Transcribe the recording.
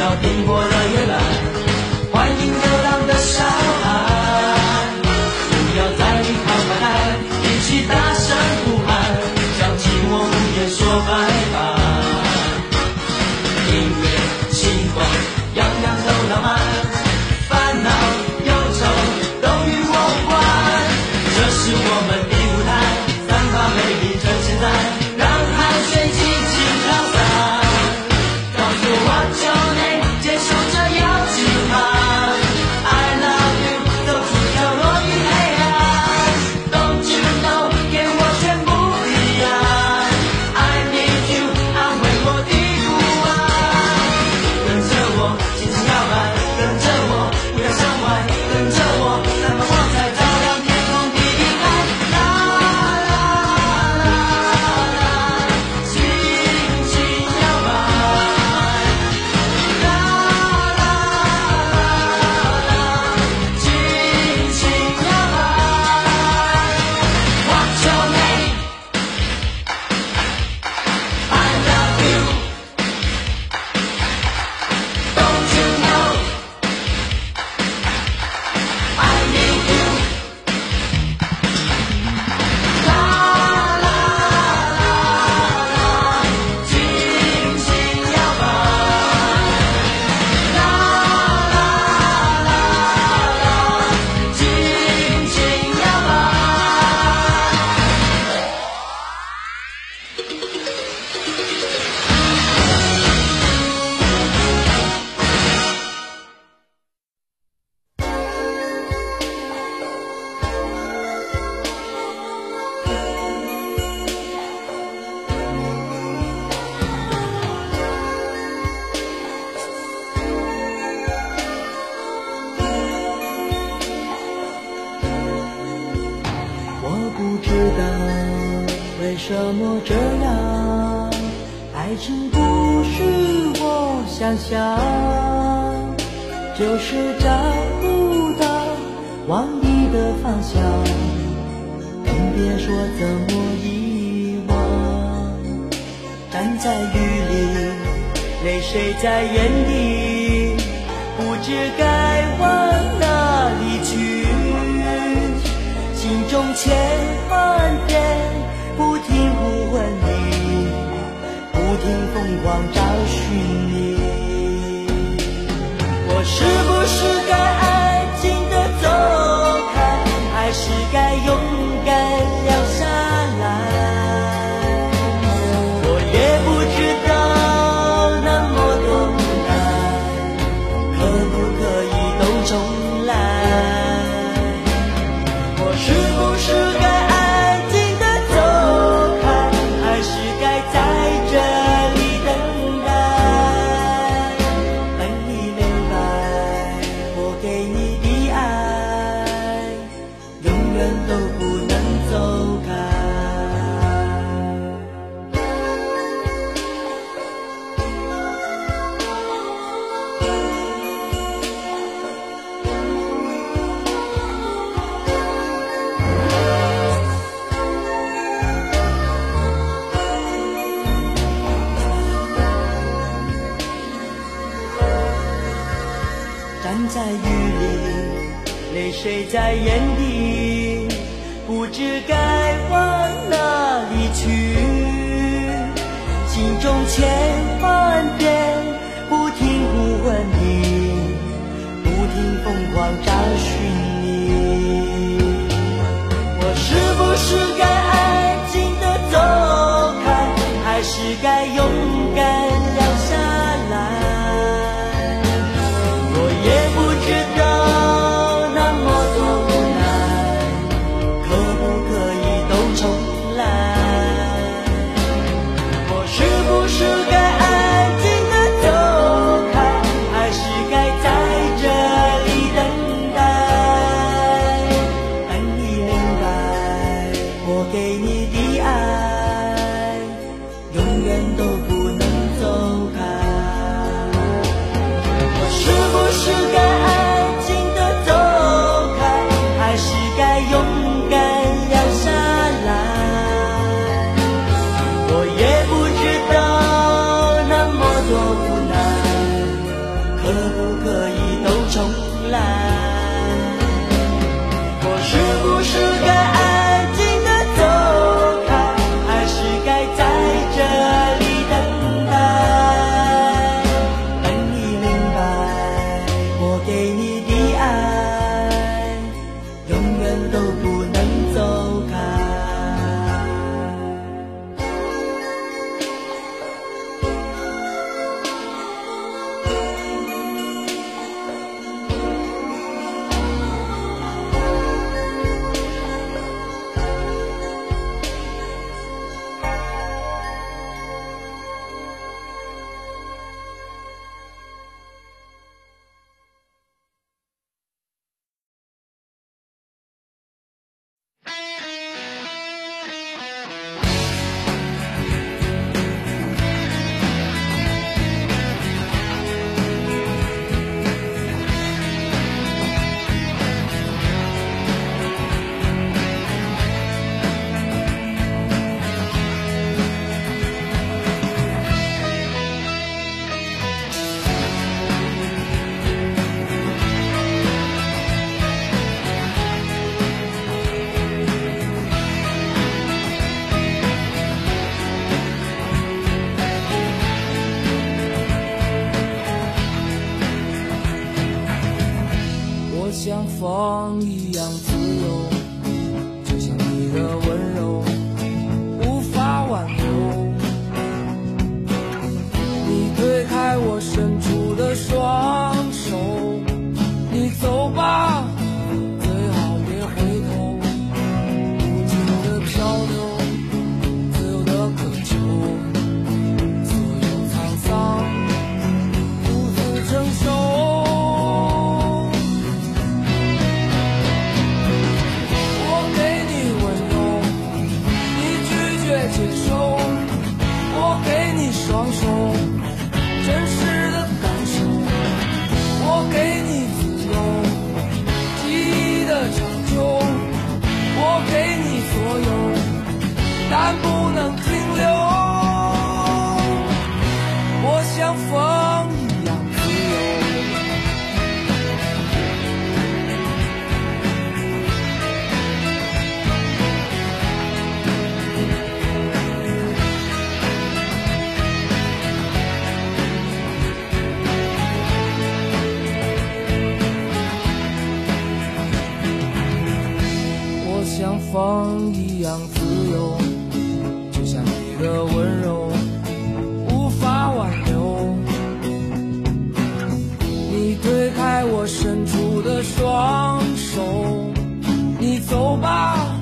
要拼搏到怎么这样？爱情不是我想象，就是找不到往你的方向，更别说怎么遗忘。站在雨里，泪水在眼底，不知该往哪里去，心中千万遍。不停疯狂找寻在眼底不知该往哪里去。心中千万遍不停呼唤你不停疯狂找寻 sugar. 我给你风一样自由，就像你的温柔无法挽留。你推开我伸像风一样自由，就像你的温柔无法挽留。你推开我伸出的双手，你走吧，